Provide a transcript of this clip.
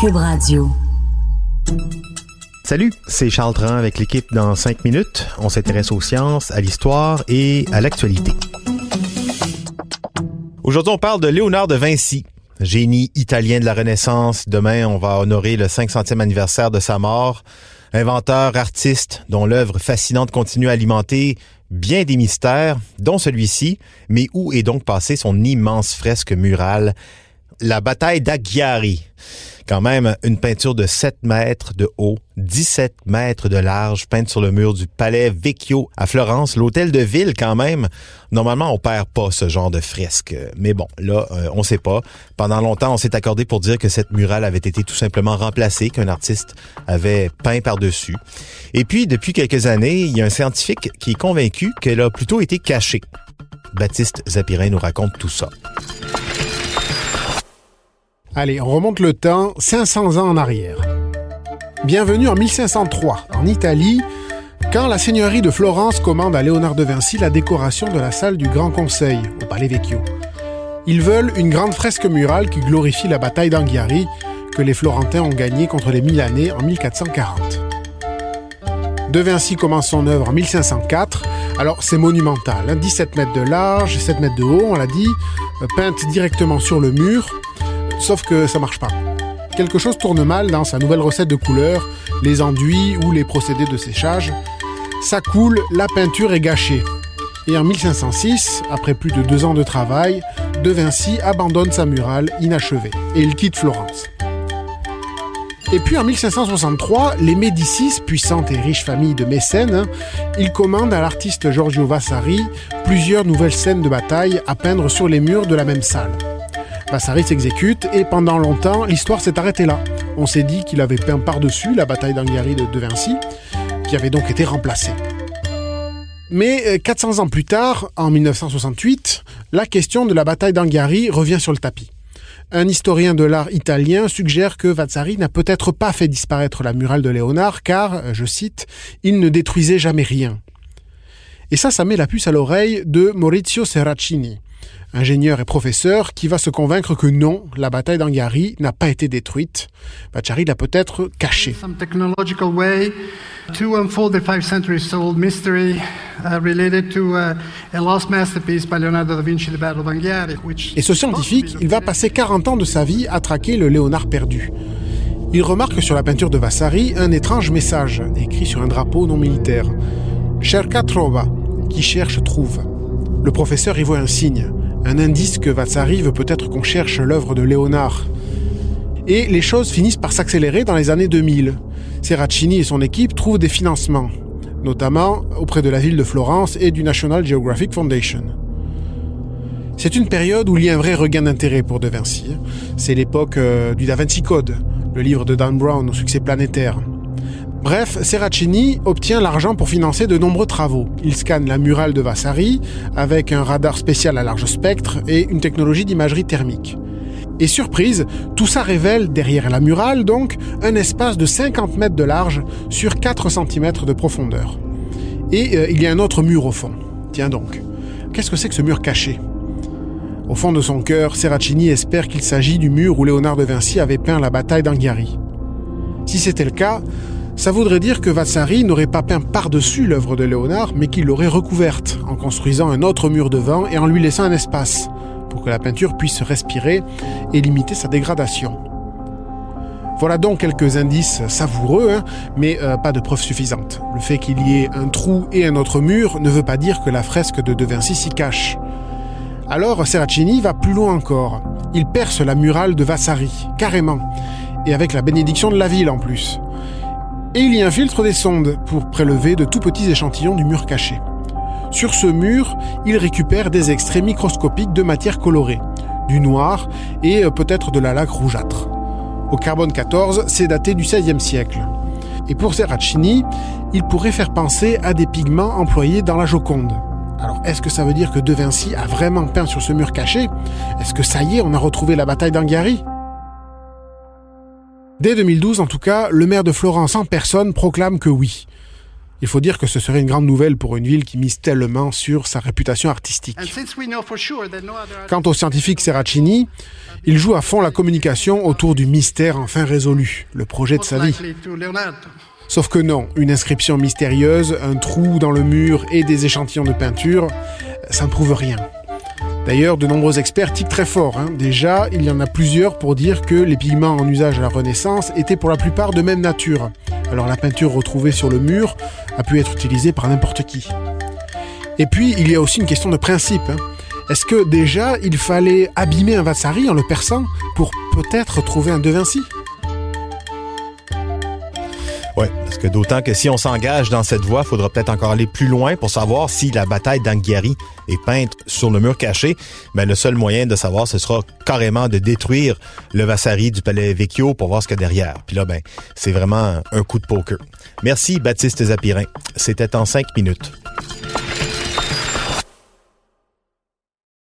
Cube Radio. Salut, c'est Charles Tran avec l'équipe dans 5 minutes. On s'intéresse aux sciences, à l'histoire et à l'actualité. Aujourd'hui, on parle de Léonard de Vinci, génie italien de la Renaissance. Demain, on va honorer le 500e anniversaire de sa mort. Inventeur, artiste, dont l'œuvre fascinante continue à alimenter bien des mystères, dont celui-ci. Mais où est donc passée son immense fresque murale? La bataille d'Aghiari quand même une peinture de 7 mètres de haut, 17 mètres de large, peinte sur le mur du palais Vecchio à Florence, l'hôtel de ville quand même. Normalement, on perd pas ce genre de fresque. Mais bon, là, euh, on sait pas. Pendant longtemps, on s'est accordé pour dire que cette murale avait été tout simplement remplacée, qu'un artiste avait peint par-dessus. Et puis, depuis quelques années, il y a un scientifique qui est convaincu qu'elle a plutôt été cachée. Baptiste Zapirin nous raconte tout ça. Allez, on remonte le temps 500 ans en arrière. Bienvenue en 1503, en Italie, quand la seigneurie de Florence commande à Léonard de Vinci la décoration de la salle du Grand Conseil au Palais Vecchio. Ils veulent une grande fresque murale qui glorifie la bataille d'Anghiari que les Florentins ont gagnée contre les Milanais en 1440. De Vinci commence son œuvre en 1504. Alors c'est monumental, 17 hein, mètres de large, 7 mètres de haut, on l'a dit, euh, peinte directement sur le mur, Sauf que ça marche pas. Quelque chose tourne mal dans sa nouvelle recette de couleurs, les enduits ou les procédés de séchage. Ça coule, la peinture est gâchée. Et en 1506, après plus de deux ans de travail, De Vinci abandonne sa murale inachevée et il quitte Florence. Et puis en 1563, les Médicis, puissante et riche famille de mécènes, ils commandent à l'artiste Giorgio Vasari plusieurs nouvelles scènes de bataille à peindre sur les murs de la même salle. Vasari s'exécute et pendant longtemps, l'histoire s'est arrêtée là. On s'est dit qu'il avait peint par-dessus la bataille d'Anghiari de, de Vinci, qui avait donc été remplacée. Mais 400 euh, ans plus tard, en 1968, la question de la bataille d'Anghiari revient sur le tapis. Un historien de l'art italien suggère que Vasari n'a peut-être pas fait disparaître la murale de Léonard car, euh, je cite, il ne détruisait jamais rien. Et ça, ça met la puce à l'oreille de Maurizio Serracini, ingénieur et professeur, qui va se convaincre que non, la bataille d'Anghiari n'a pas été détruite. Vachari l'a peut-être cachée. Et ce scientifique, il va passer 40 ans de sa vie à traquer le Léonard perdu. Il remarque sur la peinture de Vasari un étrange message, écrit sur un drapeau non militaire. Cerca trova, qui cherche trouve. Le professeur y voit un signe, un indice que Vasari veut peut-être qu'on cherche l'œuvre de Léonard. Et les choses finissent par s'accélérer dans les années 2000. Serracini et son équipe trouvent des financements, notamment auprès de la ville de Florence et du National Geographic Foundation. C'est une période où il y a un vrai regain d'intérêt pour De Vinci. C'est l'époque euh, du Da Vinci Code, le livre de Dan Brown au succès planétaire. Bref, Serracini obtient l'argent pour financer de nombreux travaux. Il scanne la murale de Vasari avec un radar spécial à large spectre et une technologie d'imagerie thermique. Et surprise, tout ça révèle, derrière la murale donc, un espace de 50 mètres de large sur 4 cm de profondeur. Et euh, il y a un autre mur au fond. Tiens donc, qu'est-ce que c'est que ce mur caché? Au fond de son cœur, Serracini espère qu'il s'agit du mur où Léonard de Vinci avait peint la bataille d'Anghiari. Si c'était le cas, ça voudrait dire que Vasari n'aurait pas peint par-dessus l'œuvre de Léonard, mais qu'il l'aurait recouverte, en construisant un autre mur devant et en lui laissant un espace, pour que la peinture puisse respirer et limiter sa dégradation. Voilà donc quelques indices savoureux, hein, mais euh, pas de preuves suffisantes. Le fait qu'il y ait un trou et un autre mur ne veut pas dire que la fresque de De Vinci s'y cache. Alors Serracini va plus loin encore. Il perce la murale de Vasari, carrément, et avec la bénédiction de la ville en plus et il y infiltre des sondes pour prélever de tout petits échantillons du mur caché. Sur ce mur, il récupère des extraits microscopiques de matière colorée, du noir et euh, peut-être de la laque rougeâtre. Au carbone 14, c'est daté du XVIe siècle. Et pour Serracini, il pourrait faire penser à des pigments employés dans la Joconde. Alors, est-ce que ça veut dire que De Vinci a vraiment peint sur ce mur caché? Est-ce que ça y est, on a retrouvé la bataille d'Anghiari? Dès 2012, en tout cas, le maire de Florence en personne proclame que oui. Il faut dire que ce serait une grande nouvelle pour une ville qui mise tellement sur sa réputation artistique. Quant au scientifique Serracini, il joue à fond la communication autour du mystère enfin résolu, le projet de sa vie. Sauf que non, une inscription mystérieuse, un trou dans le mur et des échantillons de peinture, ça ne prouve rien. D'ailleurs, de nombreux experts tiquent très fort. Hein. Déjà, il y en a plusieurs pour dire que les pigments en usage à la Renaissance étaient pour la plupart de même nature. Alors la peinture retrouvée sur le mur a pu être utilisée par n'importe qui. Et puis, il y a aussi une question de principe. Hein. Est-ce que déjà, il fallait abîmer un Vasari en le perçant pour peut-être trouver un De Vinci oui, parce que d'autant que si on s'engage dans cette voie, il faudra peut-être encore aller plus loin pour savoir si la bataille d'Anghiari est peinte sur le mur caché. Mais ben, le seul moyen de savoir, ce sera carrément de détruire le Vassari du Palais Vecchio pour voir ce qu'il y a derrière. Puis là, ben, c'est vraiment un coup de poker. Merci, Baptiste Zapirin. C'était en cinq minutes.